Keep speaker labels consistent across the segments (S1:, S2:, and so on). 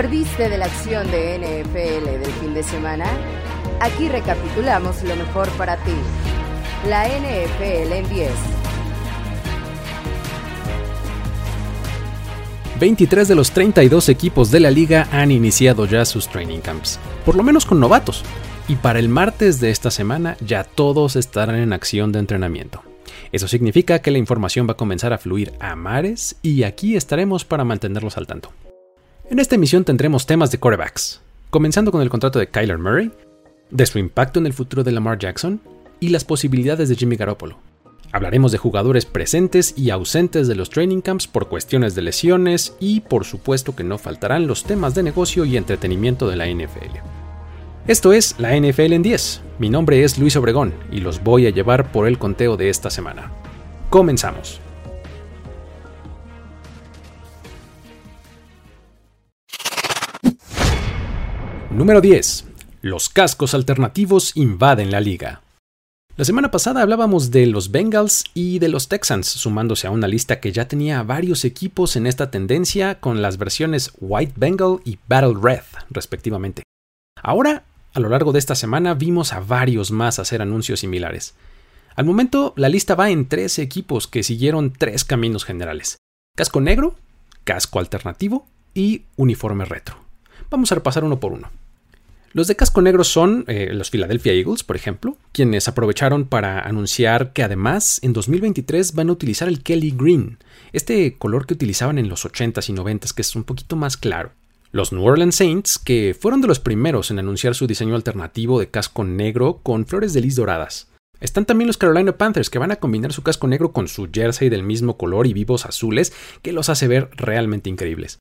S1: perdiste de la acción de NFL del fin de semana? Aquí recapitulamos lo mejor para ti. La NFL en 10.
S2: 23 de los 32 equipos de la liga han iniciado ya sus training camps, por lo menos con novatos, y para el martes de esta semana ya todos estarán en acción de entrenamiento. Eso significa que la información va a comenzar a fluir a mares y aquí estaremos para mantenerlos al tanto. En esta emisión tendremos temas de quarterbacks, comenzando con el contrato de Kyler Murray, de su impacto en el futuro de Lamar Jackson y las posibilidades de Jimmy Garoppolo. Hablaremos de jugadores presentes y ausentes de los training camps por cuestiones de lesiones y por supuesto que no faltarán los temas de negocio y entretenimiento de la NFL. Esto es la NFL en 10. Mi nombre es Luis Obregón y los voy a llevar por el conteo de esta semana. Comenzamos. Número 10. Los cascos alternativos invaden la liga. La semana pasada hablábamos de los Bengals y de los Texans, sumándose a una lista que ya tenía varios equipos en esta tendencia con las versiones White Bengal y Battle Red, respectivamente. Ahora, a lo largo de esta semana, vimos a varios más hacer anuncios similares. Al momento, la lista va en tres equipos que siguieron tres caminos generales. Casco negro, casco alternativo y uniforme retro. Vamos a repasar uno por uno. Los de casco negro son eh, los Philadelphia Eagles, por ejemplo, quienes aprovecharon para anunciar que además en 2023 van a utilizar el Kelly Green, este color que utilizaban en los 80s y 90s, que es un poquito más claro. Los New Orleans Saints, que fueron de los primeros en anunciar su diseño alternativo de casco negro con flores de lis doradas. Están también los Carolina Panthers, que van a combinar su casco negro con su jersey del mismo color y vivos azules, que los hace ver realmente increíbles.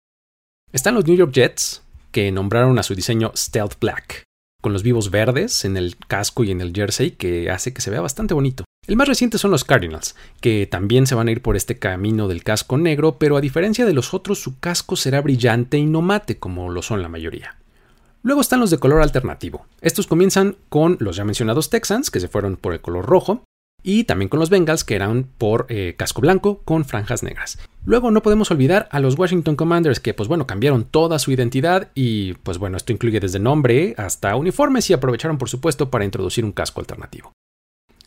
S2: Están los New York Jets, que nombraron a su diseño Stealth Black, con los vivos verdes en el casco y en el jersey que hace que se vea bastante bonito. El más reciente son los Cardinals, que también se van a ir por este camino del casco negro, pero a diferencia de los otros su casco será brillante y no mate como lo son la mayoría. Luego están los de color alternativo. Estos comienzan con los ya mencionados Texans, que se fueron por el color rojo, y también con los Bengals que eran por eh, casco blanco con franjas negras. Luego no podemos olvidar a los Washington Commanders que pues bueno cambiaron toda su identidad y pues bueno esto incluye desde nombre hasta uniformes y aprovecharon por supuesto para introducir un casco alternativo.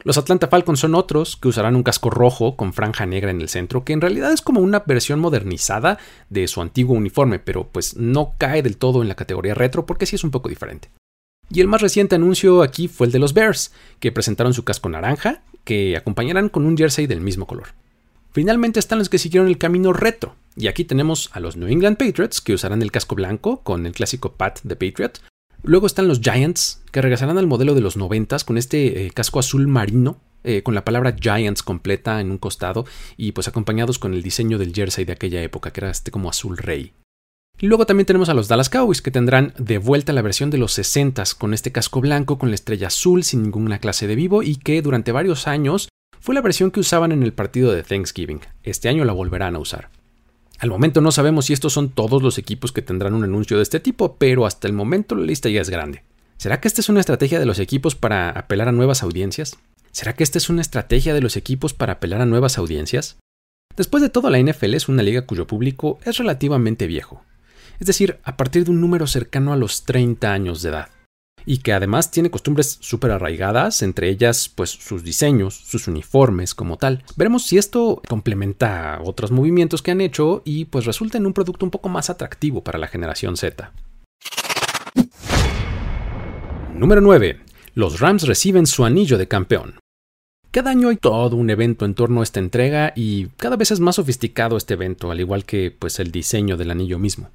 S2: Los Atlanta Falcons son otros que usarán un casco rojo con franja negra en el centro, que en realidad es como una versión modernizada de su antiguo uniforme, pero pues no cae del todo en la categoría retro porque sí es un poco diferente. Y el más reciente anuncio aquí fue el de los Bears, que presentaron su casco naranja, que acompañarán con un jersey del mismo color. Finalmente están los que siguieron el camino retro, y aquí tenemos a los New England Patriots, que usarán el casco blanco con el clásico pat de Patriot. Luego están los Giants, que regresarán al modelo de los 90 con este eh, casco azul marino, eh, con la palabra Giants completa en un costado, y pues acompañados con el diseño del jersey de aquella época, que era este como azul rey. Luego también tenemos a los Dallas Cowboys, que tendrán de vuelta la versión de los 60 con este casco blanco con la estrella azul sin ninguna clase de vivo y que durante varios años fue la versión que usaban en el partido de Thanksgiving. Este año la volverán a usar. Al momento no sabemos si estos son todos los equipos que tendrán un anuncio de este tipo, pero hasta el momento la lista ya es grande. ¿Será que esta es una estrategia de los equipos para apelar a nuevas audiencias? ¿Será que esta es una estrategia de los equipos para apelar a nuevas audiencias? Después de todo, la NFL es una liga cuyo público es relativamente viejo es decir, a partir de un número cercano a los 30 años de edad, y que además tiene costumbres súper arraigadas, entre ellas pues sus diseños, sus uniformes como tal. Veremos si esto complementa otros movimientos que han hecho y pues resulta en un producto un poco más atractivo para la generación Z. Número 9. Los Rams reciben su anillo de campeón. Cada año hay todo un evento en torno a esta entrega y cada vez es más sofisticado este evento, al igual que pues el diseño del anillo mismo.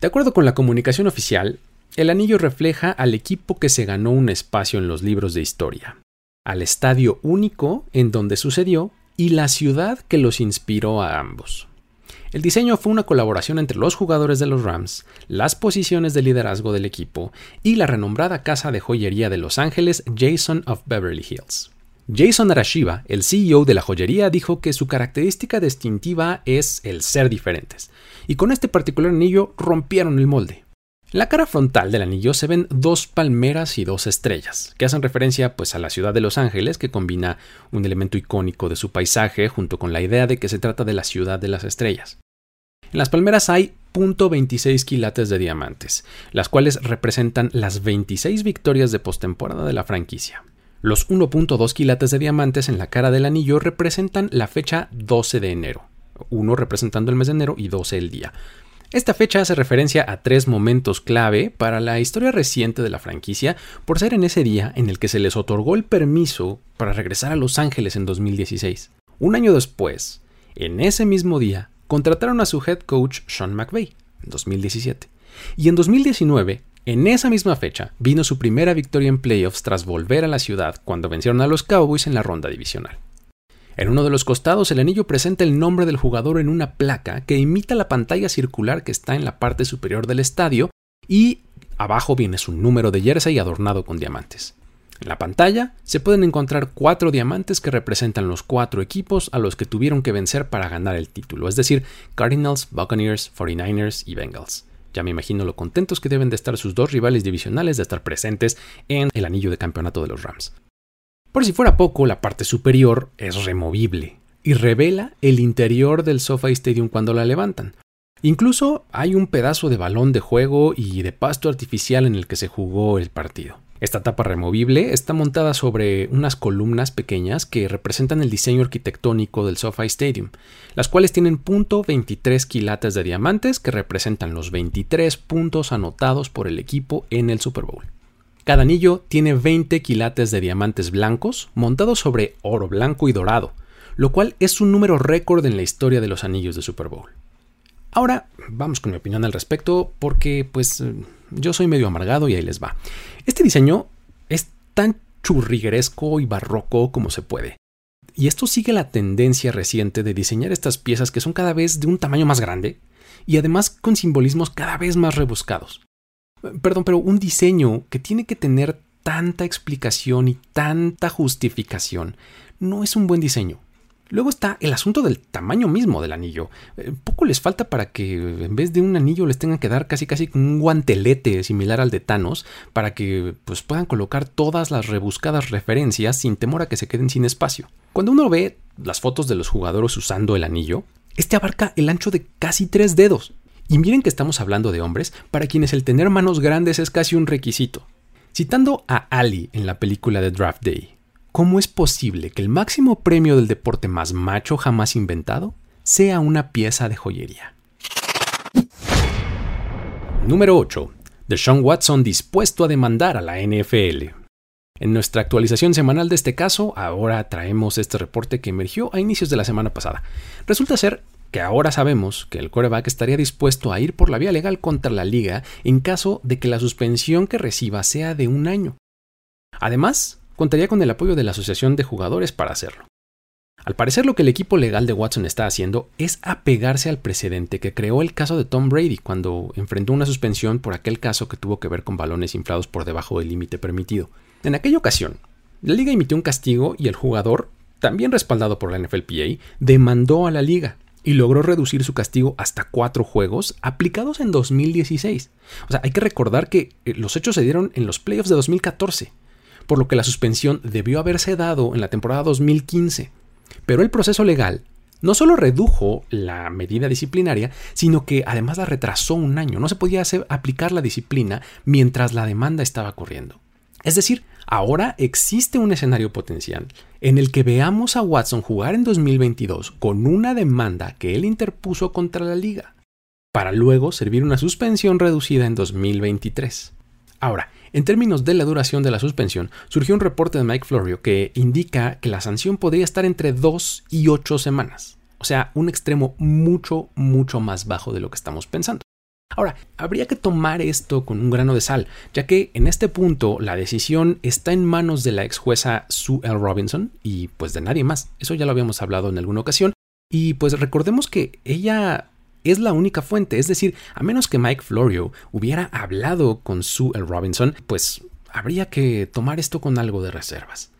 S2: De acuerdo con la comunicación oficial, el anillo refleja al equipo que se ganó un espacio en los libros de historia, al estadio único en donde sucedió y la ciudad que los inspiró a ambos. El diseño fue una colaboración entre los jugadores de los Rams, las posiciones de liderazgo del equipo y la renombrada casa de joyería de Los Ángeles Jason of Beverly Hills. Jason Arashiva, el CEO de la joyería, dijo que su característica distintiva es el ser diferentes, y con este particular anillo rompieron el molde. En la cara frontal del anillo se ven dos palmeras y dos estrellas, que hacen referencia pues a la ciudad de Los Ángeles, que combina un elemento icónico de su paisaje junto con la idea de que se trata de la ciudad de las estrellas. En las palmeras hay .26 quilates de diamantes, las cuales representan las 26 victorias de postemporada de la franquicia. Los 1.2 quilates de diamantes en la cara del anillo representan la fecha 12 de enero, uno representando el mes de enero y 12 el día. Esta fecha hace referencia a tres momentos clave para la historia reciente de la franquicia por ser en ese día en el que se les otorgó el permiso para regresar a Los Ángeles en 2016. Un año después, en ese mismo día, contrataron a su head coach Sean McVay en 2017. Y en 2019, en esa misma fecha, vino su primera victoria en playoffs tras volver a la ciudad cuando vencieron a los Cowboys en la ronda divisional. En uno de los costados, el anillo presenta el nombre del jugador en una placa que imita la pantalla circular que está en la parte superior del estadio y abajo viene su número de jersey adornado con diamantes. En la pantalla se pueden encontrar cuatro diamantes que representan los cuatro equipos a los que tuvieron que vencer para ganar el título, es decir, Cardinals, Buccaneers, 49ers y Bengals. Ya me imagino lo contentos que deben de estar sus dos rivales divisionales de estar presentes en el anillo de campeonato de los Rams. Por si fuera poco, la parte superior es removible y revela el interior del SoFi Stadium cuando la levantan. Incluso hay un pedazo de balón de juego y de pasto artificial en el que se jugó el partido. Esta tapa removible está montada sobre unas columnas pequeñas que representan el diseño arquitectónico del SoFi Stadium, las cuales tienen punto .23 quilates de diamantes que representan los 23 puntos anotados por el equipo en el Super Bowl. Cada anillo tiene 20 quilates de diamantes blancos montados sobre oro blanco y dorado, lo cual es un número récord en la historia de los anillos de Super Bowl. Ahora vamos con mi opinión al respecto porque pues yo soy medio amargado y ahí les va. Este diseño es tan churrigueresco y barroco como se puede. Y esto sigue la tendencia reciente de diseñar estas piezas que son cada vez de un tamaño más grande y además con simbolismos cada vez más rebuscados. Perdón, pero un diseño que tiene que tener tanta explicación y tanta justificación no es un buen diseño. Luego está el asunto del tamaño mismo del anillo. Eh, poco les falta para que en vez de un anillo les tengan que dar casi casi un guantelete similar al de Thanos para que pues, puedan colocar todas las rebuscadas referencias sin temor a que se queden sin espacio. Cuando uno ve las fotos de los jugadores usando el anillo, este abarca el ancho de casi tres dedos. Y miren que estamos hablando de hombres para quienes el tener manos grandes es casi un requisito. Citando a Ali en la película de Draft Day, ¿cómo es posible que el máximo premio del deporte más macho jamás inventado sea una pieza de joyería? Número 8. Deshaun Watson dispuesto a demandar a la NFL. En nuestra actualización semanal de este caso, ahora traemos este reporte que emergió a inicios de la semana pasada. Resulta ser que ahora sabemos que el coreback estaría dispuesto a ir por la vía legal contra la liga en caso de que la suspensión que reciba sea de un año. Además, contaría con el apoyo de la Asociación de Jugadores para hacerlo. Al parecer lo que el equipo legal de Watson está haciendo es apegarse al precedente que creó el caso de Tom Brady cuando enfrentó una suspensión por aquel caso que tuvo que ver con balones inflados por debajo del límite permitido. En aquella ocasión, la liga emitió un castigo y el jugador, también respaldado por la NFLPA, demandó a la liga y logró reducir su castigo hasta cuatro juegos aplicados en 2016. O sea, hay que recordar que eh, los hechos se dieron en los playoffs de 2014, por lo que la suspensión debió haberse dado en la temporada 2015. Pero el proceso legal no solo redujo la medida disciplinaria, sino que además la retrasó un año. No se podía hacer, aplicar la disciplina mientras la demanda estaba corriendo. Es decir, ahora existe un escenario potencial en el que veamos a Watson jugar en 2022 con una demanda que él interpuso contra la liga, para luego servir una suspensión reducida en 2023. Ahora, en términos de la duración de la suspensión, surgió un reporte de Mike Florio que indica que la sanción podría estar entre 2 y 8 semanas. O sea, un extremo mucho, mucho más bajo de lo que estamos pensando. Ahora, habría que tomar esto con un grano de sal, ya que en este punto la decisión está en manos de la ex jueza Sue L. Robinson y pues de nadie más. Eso ya lo habíamos hablado en alguna ocasión. Y pues recordemos que ella es la única fuente, es decir, a menos que Mike Florio hubiera hablado con Sue L. Robinson, pues habría que tomar esto con algo de reservas.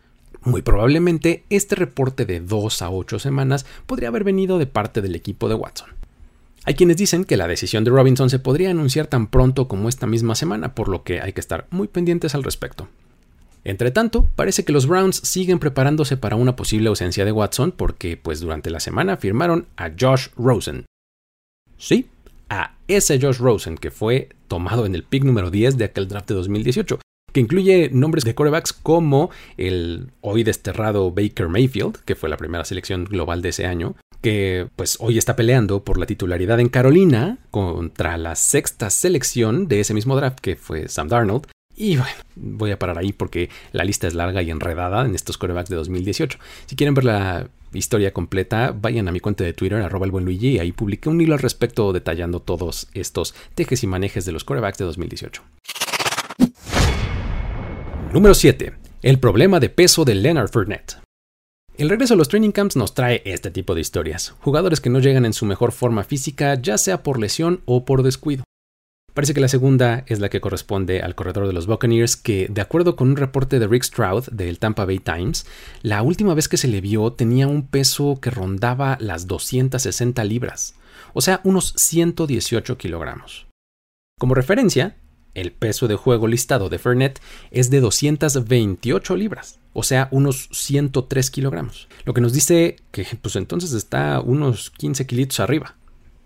S2: Muy probablemente este reporte de 2 a 8 semanas podría haber venido de parte del equipo de Watson. Hay quienes dicen que la decisión de Robinson se podría anunciar tan pronto como esta misma semana, por lo que hay que estar muy pendientes al respecto. Entre tanto, parece que los Browns siguen preparándose para una posible ausencia de Watson porque, pues durante la semana firmaron a Josh Rosen. Sí, a ese Josh Rosen que fue tomado en el pick número 10 de aquel draft de 2018 que incluye nombres de corebacks como el hoy desterrado Baker Mayfield, que fue la primera selección global de ese año, que pues hoy está peleando por la titularidad en Carolina contra la sexta selección de ese mismo draft, que fue Sam Darnold. Y bueno, voy a parar ahí porque la lista es larga y enredada en estos corebacks de 2018. Si quieren ver la historia completa, vayan a mi cuenta de Twitter, arroba el buen Luigi, y ahí publiqué un hilo al respecto detallando todos estos tejes y manejes de los corebacks de 2018. Número 7. El problema de peso de Leonard Fournette. El regreso a los training camps nos trae este tipo de historias. Jugadores que no llegan en su mejor forma física, ya sea por lesión o por descuido. Parece que la segunda es la que corresponde al corredor de los Buccaneers, que, de acuerdo con un reporte de Rick Stroud del Tampa Bay Times, la última vez que se le vio tenía un peso que rondaba las 260 libras, o sea, unos 118 kilogramos. Como referencia, el peso de juego listado de Fernet es de 228 libras, o sea, unos 103 kilogramos, lo que nos dice que pues entonces está unos 15 kilitos arriba.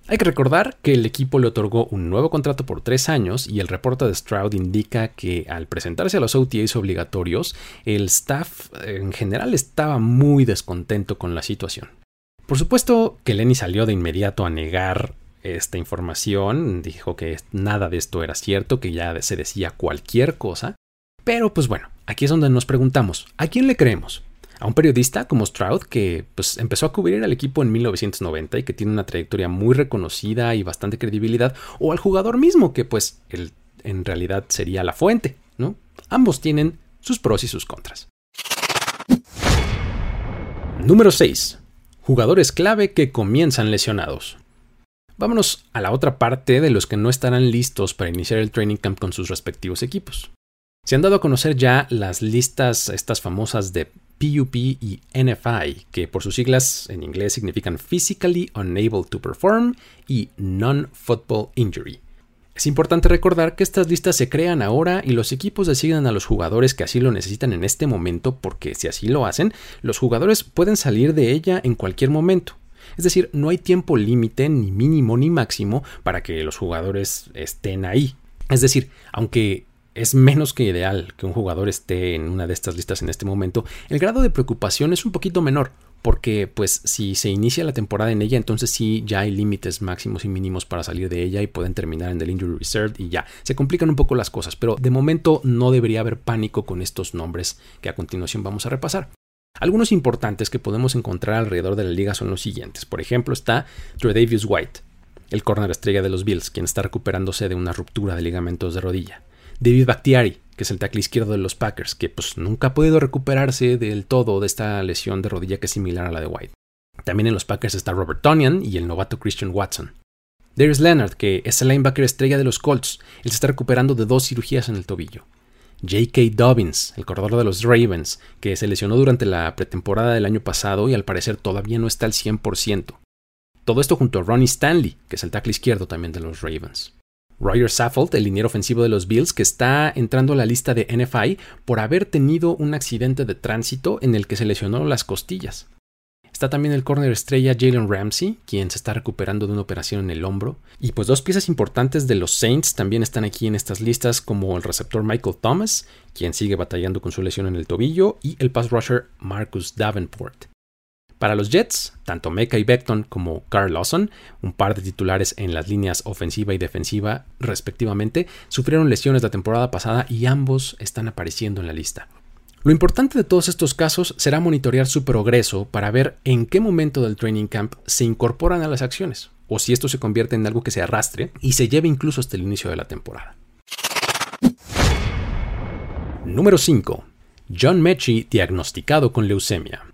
S2: Hay que recordar que el equipo le otorgó un nuevo contrato por tres años y el reporte de Stroud indica que al presentarse a los OTAs obligatorios, el staff en general estaba muy descontento con la situación. Por supuesto que Lenny salió de inmediato a negar esta información, dijo que nada de esto era cierto, que ya se decía cualquier cosa. Pero pues bueno, aquí es donde nos preguntamos, ¿a quién le creemos? ¿A un periodista como Stroud que pues, empezó a cubrir al equipo en 1990 y que tiene una trayectoria muy reconocida y bastante credibilidad? ¿O al jugador mismo que pues él, en realidad sería la fuente? ¿no? Ambos tienen sus pros y sus contras. Número 6. Jugadores clave que comienzan lesionados. Vámonos a la otra parte de los que no estarán listos para iniciar el training camp con sus respectivos equipos. Se han dado a conocer ya las listas, estas famosas de PUP y NFI, que por sus siglas en inglés significan Physically Unable to Perform y Non-Football Injury. Es importante recordar que estas listas se crean ahora y los equipos designan a los jugadores que así lo necesitan en este momento porque si así lo hacen, los jugadores pueden salir de ella en cualquier momento. Es decir, no hay tiempo límite, ni mínimo ni máximo, para que los jugadores estén ahí. Es decir, aunque es menos que ideal que un jugador esté en una de estas listas en este momento, el grado de preocupación es un poquito menor, porque pues si se inicia la temporada en ella, entonces sí ya hay límites máximos y mínimos para salir de ella y pueden terminar en el injury reserve y ya. Se complican un poco las cosas, pero de momento no debería haber pánico con estos nombres que a continuación vamos a repasar. Algunos importantes que podemos encontrar alrededor de la liga son los siguientes. Por ejemplo, está Tredavious White, el corner estrella de los Bills, quien está recuperándose de una ruptura de ligamentos de rodilla. David Bakhtiari, que es el tackle izquierdo de los Packers, que pues nunca ha podido recuperarse del todo de esta lesión de rodilla que es similar a la de White. También en los Packers está Robert Tonian y el novato Christian Watson. Darius Leonard, que es el linebacker estrella de los Colts, él se está recuperando de dos cirugías en el tobillo. J.K. Dobbins, el corredor de los Ravens, que se lesionó durante la pretemporada del año pasado y al parecer todavía no está al 100%. Todo esto junto a Ronnie Stanley, que es el tackle izquierdo también de los Ravens. Roger Saffold, el liniero ofensivo de los Bills, que está entrando a la lista de NFI por haber tenido un accidente de tránsito en el que se lesionó las costillas. Está también el corner estrella Jalen Ramsey, quien se está recuperando de una operación en el hombro. Y pues dos piezas importantes de los Saints también están aquí en estas listas, como el receptor Michael Thomas, quien sigue batallando con su lesión en el tobillo, y el pass rusher Marcus Davenport. Para los Jets, tanto Mecca y Beckton como Carl Lawson, un par de titulares en las líneas ofensiva y defensiva respectivamente, sufrieron lesiones la temporada pasada y ambos están apareciendo en la lista. Lo importante de todos estos casos será monitorear su progreso para ver en qué momento del training camp se incorporan a las acciones, o si esto se convierte en algo que se arrastre y se lleve incluso hasta el inicio de la temporada. Número 5. John Mechie diagnosticado con leucemia.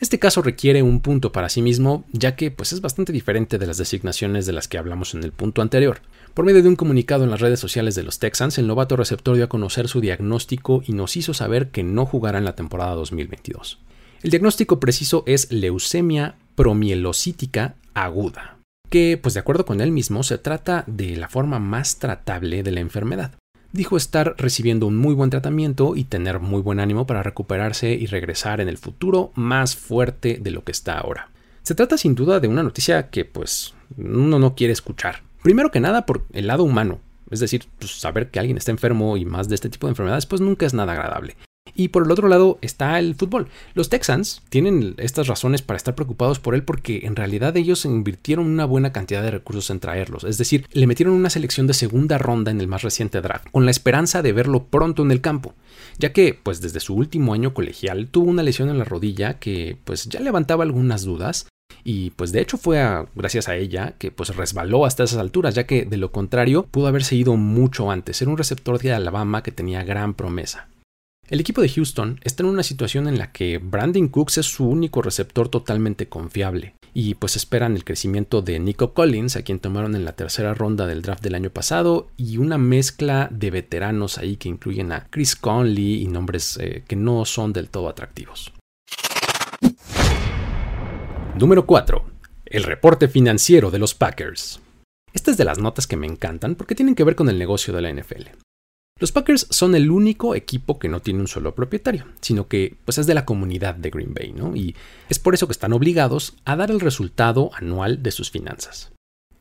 S2: Este caso requiere un punto para sí mismo, ya que pues, es bastante diferente de las designaciones de las que hablamos en el punto anterior. Por medio de un comunicado en las redes sociales de los Texans, el novato receptor dio a conocer su diagnóstico y nos hizo saber que no jugará en la temporada 2022. El diagnóstico preciso es leucemia promielocítica aguda, que, pues de acuerdo con él mismo, se trata de la forma más tratable de la enfermedad dijo estar recibiendo un muy buen tratamiento y tener muy buen ánimo para recuperarse y regresar en el futuro más fuerte de lo que está ahora. Se trata sin duda de una noticia que pues uno no quiere escuchar, Primero que nada por el lado humano, es decir, pues, saber que alguien está enfermo y más de este tipo de enfermedades, pues nunca es nada agradable. Y por el otro lado está el fútbol. Los Texans tienen estas razones para estar preocupados por él porque en realidad ellos invirtieron una buena cantidad de recursos en traerlos. Es decir, le metieron una selección de segunda ronda en el más reciente draft, con la esperanza de verlo pronto en el campo. Ya que, pues desde su último año colegial, tuvo una lesión en la rodilla que pues ya levantaba algunas dudas y pues de hecho fue gracias a ella que pues resbaló hasta esas alturas, ya que de lo contrario pudo haberse ido mucho antes. Era un receptor de Alabama que tenía gran promesa. El equipo de Houston está en una situación en la que Brandon Cooks es su único receptor totalmente confiable y pues esperan el crecimiento de Nico Collins, a quien tomaron en la tercera ronda del draft del año pasado, y una mezcla de veteranos ahí que incluyen a Chris Conley y nombres eh, que no son del todo atractivos. Número 4. El reporte financiero de los Packers. Esta es de las notas que me encantan porque tienen que ver con el negocio de la NFL. Los Packers son el único equipo que no tiene un solo propietario, sino que pues es de la comunidad de Green Bay, ¿no? Y es por eso que están obligados a dar el resultado anual de sus finanzas.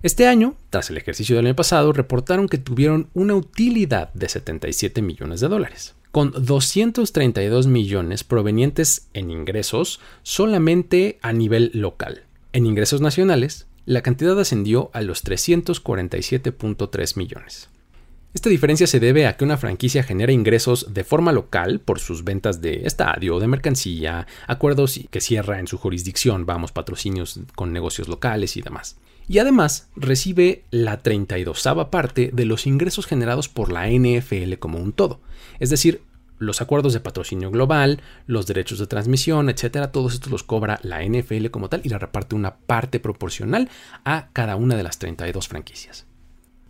S2: Este año, tras el ejercicio del año pasado, reportaron que tuvieron una utilidad de 77 millones de dólares, con 232 millones provenientes en ingresos solamente a nivel local. En ingresos nacionales, la cantidad ascendió a los 347.3 millones. Esta diferencia se debe a que una franquicia genera ingresos de forma local por sus ventas de estadio, de mercancía, acuerdos que cierra en su jurisdicción, vamos, patrocinios con negocios locales y demás. Y además recibe la 32 parte de los ingresos generados por la NFL como un todo. Es decir, los acuerdos de patrocinio global, los derechos de transmisión, etcétera, todos estos los cobra la NFL como tal y la reparte una parte proporcional a cada una de las 32 franquicias.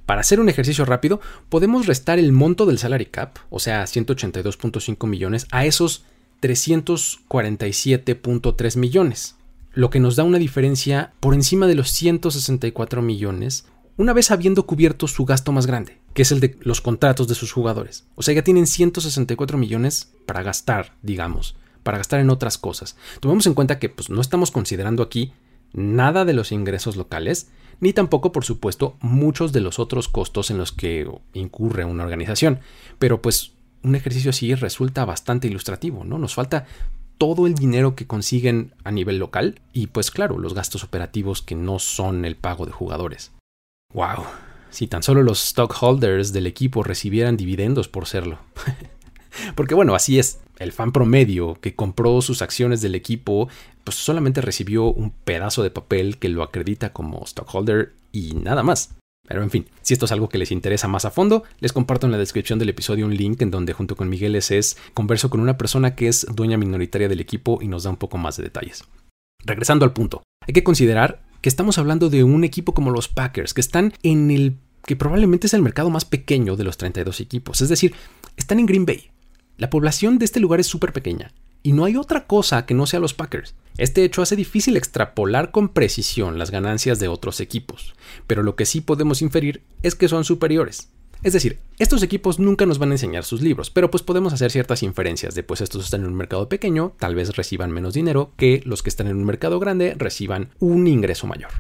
S2: Para hacer un ejercicio rápido, podemos restar el monto del salary cap, o sea, 182.5 millones, a esos 347.3 millones, lo que nos da una diferencia por encima de los 164 millones, una vez habiendo cubierto su gasto más grande, que es el de los contratos de sus jugadores. O sea, ya tienen 164 millones para gastar, digamos, para gastar en otras cosas. Tomemos en cuenta que pues, no estamos considerando aquí nada de los ingresos locales, ni tampoco, por supuesto, muchos de los otros costos en los que incurre una organización. Pero pues un ejercicio así resulta bastante ilustrativo, ¿no? Nos falta todo el dinero que consiguen a nivel local y pues claro, los gastos operativos que no son el pago de jugadores. ¡Wow! Si tan solo los stockholders del equipo recibieran dividendos por serlo. Porque bueno, así es. El fan promedio que compró sus acciones del equipo, pues solamente recibió un pedazo de papel que lo acredita como stockholder y nada más. Pero en fin, si esto es algo que les interesa más a fondo, les comparto en la descripción del episodio un link en donde junto con Miguel es converso con una persona que es dueña minoritaria del equipo y nos da un poco más de detalles. Regresando al punto, hay que considerar que estamos hablando de un equipo como los Packers, que están en el que probablemente es el mercado más pequeño de los 32 equipos, es decir, están en Green Bay, la población de este lugar es súper pequeña y no hay otra cosa que no sea los Packers. Este hecho hace difícil extrapolar con precisión las ganancias de otros equipos, pero lo que sí podemos inferir es que son superiores. Es decir, estos equipos nunca nos van a enseñar sus libros, pero pues podemos hacer ciertas inferencias de pues estos están en un mercado pequeño, tal vez reciban menos dinero que los que están en un mercado grande reciban un ingreso mayor.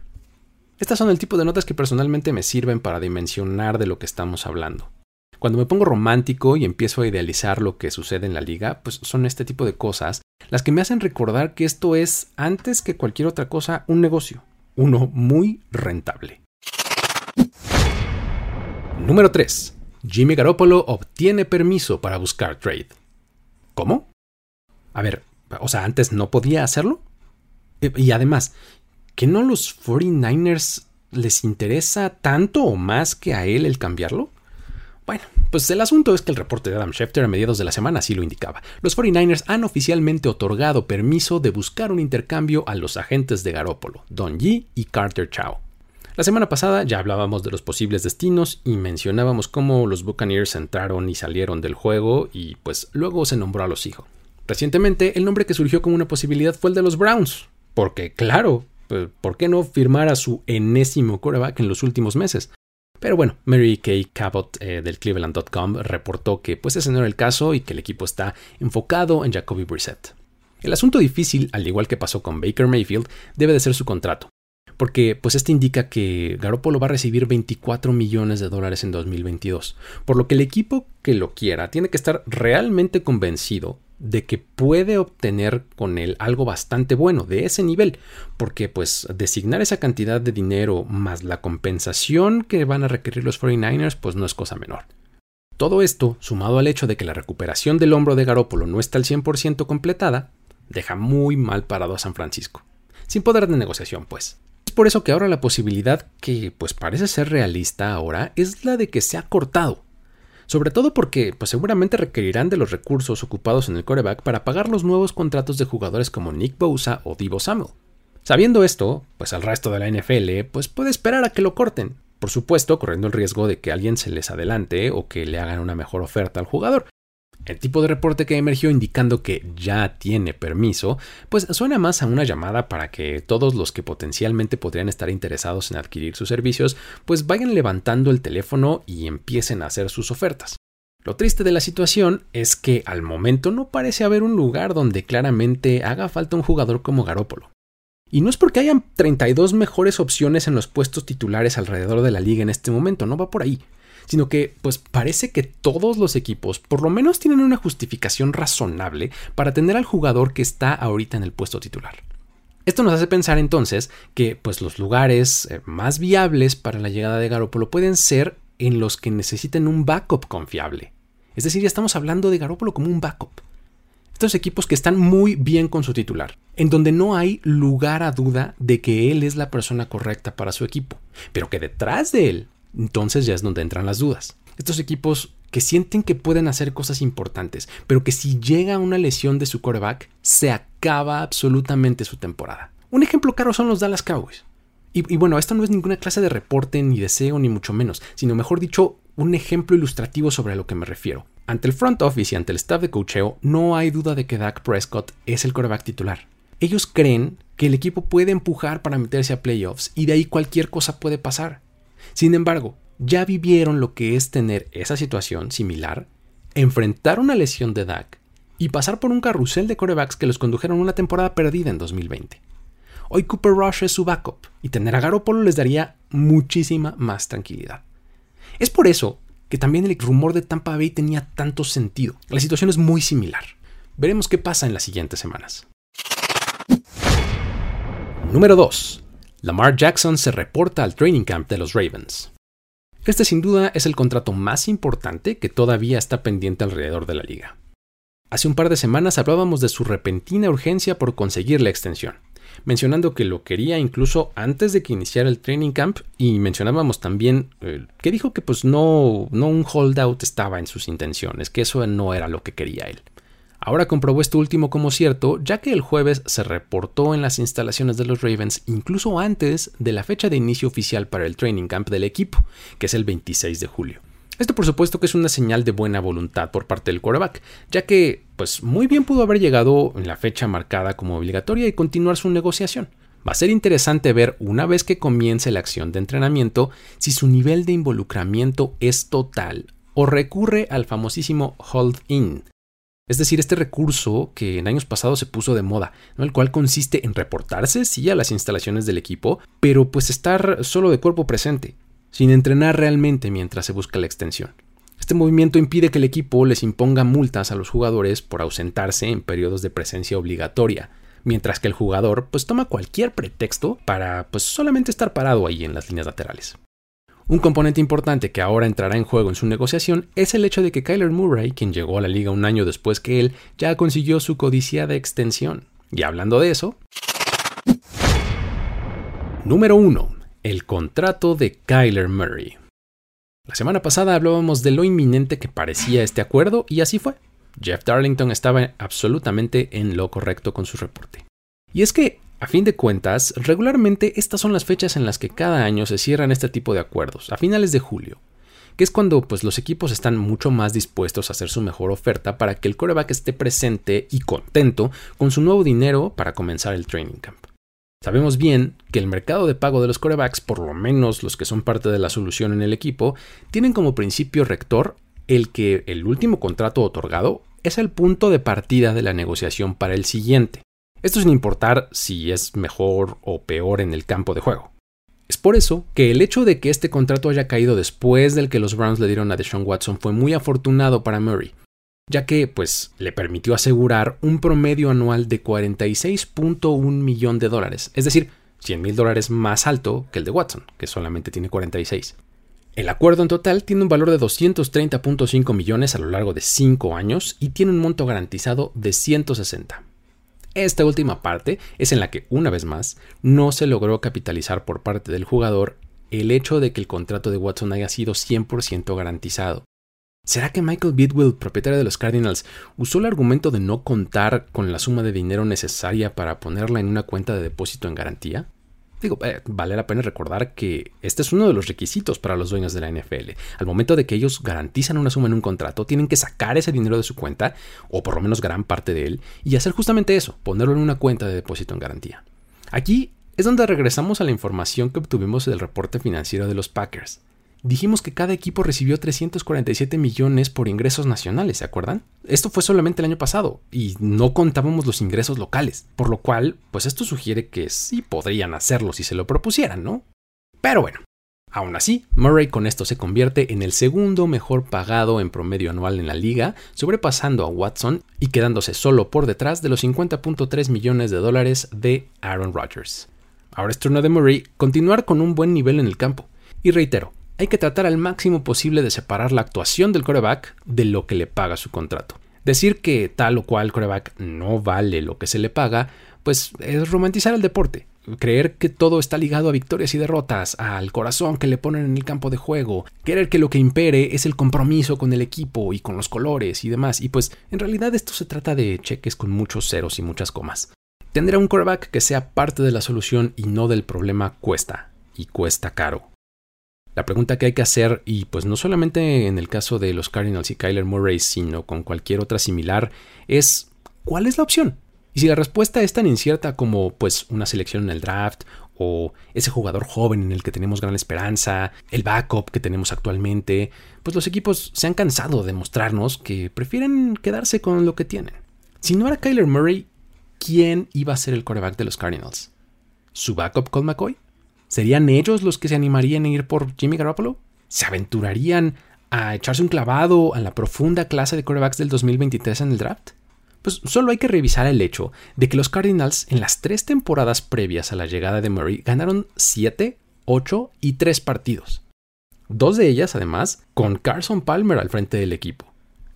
S2: Estas son el tipo de notas que personalmente me sirven para dimensionar de lo que estamos hablando. Cuando me pongo romántico y empiezo a idealizar lo que sucede en la liga, pues son este tipo de cosas las que me hacen recordar que esto es, antes que cualquier otra cosa, un negocio, uno muy rentable. Número 3. Jimmy Garoppolo obtiene permiso para buscar trade. ¿Cómo? A ver, o sea, antes no podía hacerlo. Eh, y además, ¿que no los 49ers les interesa tanto o más que a él el cambiarlo? Bueno, pues el asunto es que el reporte de Adam Schefter a mediados de la semana sí lo indicaba. Los 49ers han oficialmente otorgado permiso de buscar un intercambio a los agentes de Garópolo, Don Yi y Carter Chow. La semana pasada ya hablábamos de los posibles destinos y mencionábamos cómo los Buccaneers entraron y salieron del juego y pues luego se nombró a los hijos. Recientemente el nombre que surgió como una posibilidad fue el de los Browns, porque claro, pues, ¿por qué no firmar a su enésimo coreback en los últimos meses? Pero bueno, Mary Kay Cabot eh, del Cleveland.com reportó que pues ese no era el caso y que el equipo está enfocado en Jacoby Brissett. El asunto difícil, al igual que pasó con Baker Mayfield, debe de ser su contrato. porque pues este indica que Garoppolo va a recibir 24 millones de dólares en 2022, por lo que el equipo que lo quiera tiene que estar realmente convencido de que puede obtener con él algo bastante bueno de ese nivel, porque pues designar esa cantidad de dinero más la compensación que van a requerir los 49ers pues no es cosa menor. Todo esto, sumado al hecho de que la recuperación del hombro de Garópolo no está al 100% completada, deja muy mal parado a San Francisco. Sin poder de negociación, pues. Es por eso que ahora la posibilidad, que pues parece ser realista ahora, es la de que se ha cortado sobre todo porque pues seguramente requerirán de los recursos ocupados en el coreback para pagar los nuevos contratos de jugadores como Nick Bosa o Divo Samuel. Sabiendo esto, pues al resto de la NFL pues puede esperar a que lo corten, por supuesto corriendo el riesgo de que alguien se les adelante o que le hagan una mejor oferta al jugador, el tipo de reporte que emergió indicando que ya tiene permiso, pues suena más a una llamada para que todos los que potencialmente podrían estar interesados en adquirir sus servicios, pues vayan levantando el teléfono y empiecen a hacer sus ofertas. Lo triste de la situación es que al momento no parece haber un lugar donde claramente haga falta un jugador como Garópolo. Y no es porque hayan 32 mejores opciones en los puestos titulares alrededor de la liga en este momento, no va por ahí sino que pues parece que todos los equipos por lo menos tienen una justificación razonable para tener al jugador que está ahorita en el puesto titular. Esto nos hace pensar entonces que pues los lugares eh, más viables para la llegada de Garoppolo pueden ser en los que necesiten un backup confiable. Es decir, ya estamos hablando de Garoppolo como un backup. Estos equipos que están muy bien con su titular, en donde no hay lugar a duda de que él es la persona correcta para su equipo, pero que detrás de él entonces ya es donde entran las dudas. Estos equipos que sienten que pueden hacer cosas importantes, pero que si llega una lesión de su quarterback, se acaba absolutamente su temporada. Un ejemplo claro son los Dallas Cowboys. Y, bueno, esto no es ninguna clase de reporte, ni deseo, ni mucho menos, sino mejor dicho, un ejemplo ilustrativo sobre a lo que me refiero. Ante el front office y ante el staff de cocheo, no hay duda de que Dak Prescott es el quarterback titular. Ellos creen que el equipo puede empujar para meterse a playoffs y de ahí cualquier cosa puede pasar. Sin embargo, ya vivieron lo que es tener esa situación similar, enfrentar una lesión de Dak y pasar por un carrusel de corebacks que los condujeron una temporada perdida en 2020. Hoy Cooper Rush es su backup y tener a Garoppolo les daría muchísima más tranquilidad. Es por eso que también el rumor de Tampa Bay tenía tanto sentido. La situación es muy similar. Veremos qué pasa en las siguientes semanas. Número 2. Lamar Jackson se reporta al training camp de los Ravens. Este sin duda es el contrato más importante que todavía está pendiente alrededor de la liga. Hace un par de semanas hablábamos de su repentina urgencia por conseguir la extensión, mencionando que lo quería incluso antes de que iniciara el training camp y mencionábamos también eh, que dijo que pues no, no un holdout estaba en sus intenciones, que eso no era lo que quería él. Ahora comprobó esto último como cierto, ya que el jueves se reportó en las instalaciones de los Ravens incluso antes de la fecha de inicio oficial para el training camp del equipo, que es el 26 de julio. Esto por supuesto que es una señal de buena voluntad por parte del quarterback, ya que pues muy bien pudo haber llegado en la fecha marcada como obligatoria y continuar su negociación. Va a ser interesante ver una vez que comience la acción de entrenamiento si su nivel de involucramiento es total o recurre al famosísimo hold in, es decir, este recurso que en años pasados se puso de moda, el cual consiste en reportarse, sí, a las instalaciones del equipo, pero pues estar solo de cuerpo presente, sin entrenar realmente mientras se busca la extensión. Este movimiento impide que el equipo les imponga multas a los jugadores por ausentarse en periodos de presencia obligatoria, mientras que el jugador pues toma cualquier pretexto para pues solamente estar parado ahí en las líneas laterales. Un componente importante que ahora entrará en juego en su negociación es el hecho de que Kyler Murray, quien llegó a la liga un año después que él, ya consiguió su codiciada extensión. Y hablando de eso... Número 1. El contrato de Kyler Murray. La semana pasada hablábamos de lo inminente que parecía este acuerdo y así fue. Jeff Darlington estaba absolutamente en lo correcto con su reporte. Y es que a fin de cuentas, regularmente estas son las fechas en las que cada año se cierran este tipo de acuerdos, a finales de julio, que es cuando pues, los equipos están mucho más dispuestos a hacer su mejor oferta para que el coreback esté presente y contento con su nuevo dinero para comenzar el training camp. Sabemos bien que el mercado de pago de los corebacks, por lo menos los que son parte de la solución en el equipo, tienen como principio rector el que el último contrato otorgado es el punto de partida de la negociación para el siguiente. Esto sin importar si es mejor o peor en el campo de juego. Es por eso que el hecho de que este contrato haya caído después del que los Browns le dieron a Deshaun Watson fue muy afortunado para Murray, ya que pues le permitió asegurar un promedio anual de 46.1 millón de dólares, es decir, 100 mil dólares más alto que el de Watson, que solamente tiene 46. El acuerdo en total tiene un valor de 230.5 millones a lo largo de 5 años y tiene un monto garantizado de 160. Esta última parte es en la que, una vez más, no se logró capitalizar por parte del jugador el hecho de que el contrato de Watson haya sido 100% garantizado. ¿Será que Michael Bidwill, propietario de los Cardinals, usó el argumento de no contar con la suma de dinero necesaria para ponerla en una cuenta de depósito en garantía? Digo, eh, vale la pena recordar que este es uno de los requisitos para los dueños de la NFL. Al momento de que ellos garantizan una suma en un contrato, tienen que sacar ese dinero de su cuenta, o por lo menos gran parte de él, y hacer justamente eso, ponerlo en una cuenta de depósito en garantía. Aquí es donde regresamos a la información que obtuvimos del reporte financiero de los Packers dijimos que cada equipo recibió 347 millones por ingresos nacionales, ¿se acuerdan? Esto fue solamente el año pasado y no contábamos los ingresos locales, por lo cual, pues esto sugiere que sí podrían hacerlo si se lo propusieran, ¿no? Pero bueno, Aún así, Murray con esto se convierte en el segundo mejor pagado en promedio anual en la liga, sobrepasando a Watson y quedándose solo por detrás de los 50.3 millones de dólares de Aaron Rodgers. Ahora es turno de Murray continuar con un buen nivel en el campo. Y reitero, hay que tratar al máximo posible de separar la actuación del coreback de lo que le paga su contrato. Decir que tal o cual coreback no vale lo que se le paga, pues es romantizar el deporte. Creer que todo está ligado a victorias y derrotas, al corazón que le ponen en el campo de juego, querer que lo que impere es el compromiso con el equipo y con los colores y demás, y pues en realidad esto se trata de cheques con muchos ceros y muchas comas. Tener a un coreback que sea parte de la solución y no del problema cuesta, y cuesta caro. La pregunta que hay que hacer, y pues no solamente en el caso de los Cardinals y Kyler Murray, sino con cualquier otra similar, es ¿cuál es la opción? Y si la respuesta es tan incierta como pues una selección en el draft o ese jugador joven en el que tenemos gran esperanza, el backup que tenemos actualmente, pues los equipos se han cansado de mostrarnos que prefieren quedarse con lo que tienen. Si no era Kyler Murray, ¿quién iba a ser el quarterback de los Cardinals? ¿Su backup Colt McCoy? ¿Serían ellos los que se animarían a ir por Jimmy Garoppolo? ¿Se aventurarían a echarse un clavado a la profunda clase de quarterbacks del 2023 en el draft? Pues solo hay que revisar el hecho de que los Cardinals en las tres temporadas previas a la llegada de Murray ganaron 7, 8 y 3 partidos. Dos de ellas, además, con Carson Palmer al frente del equipo.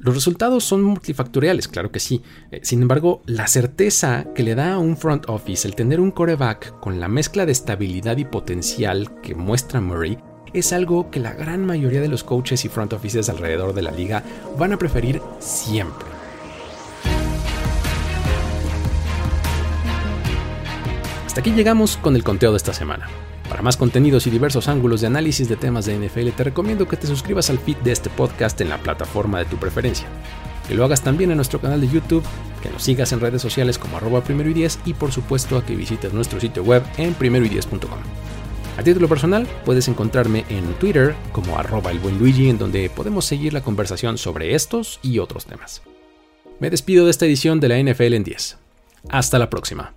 S2: Los resultados son multifactoriales, claro que sí. Eh, sin embargo, la certeza que le da a un front office el tener un coreback con la mezcla de estabilidad y potencial que muestra Murray es algo que la gran mayoría de los coaches y front offices alrededor de la liga van a preferir siempre. Hasta aquí llegamos con el conteo de esta semana. Para más contenidos y diversos ángulos de análisis de temas de NFL, te recomiendo que te suscribas al feed de este podcast en la plataforma de tu preferencia. Que lo hagas también en nuestro canal de YouTube, que nos sigas en redes sociales como arroba primero y 10 y por supuesto a que visites nuestro sitio web en primero y A título personal, puedes encontrarme en Twitter como arroba el buen Luigi, en donde podemos seguir la conversación sobre estos y otros temas. Me despido de esta edición de la NFL en 10. Hasta la próxima.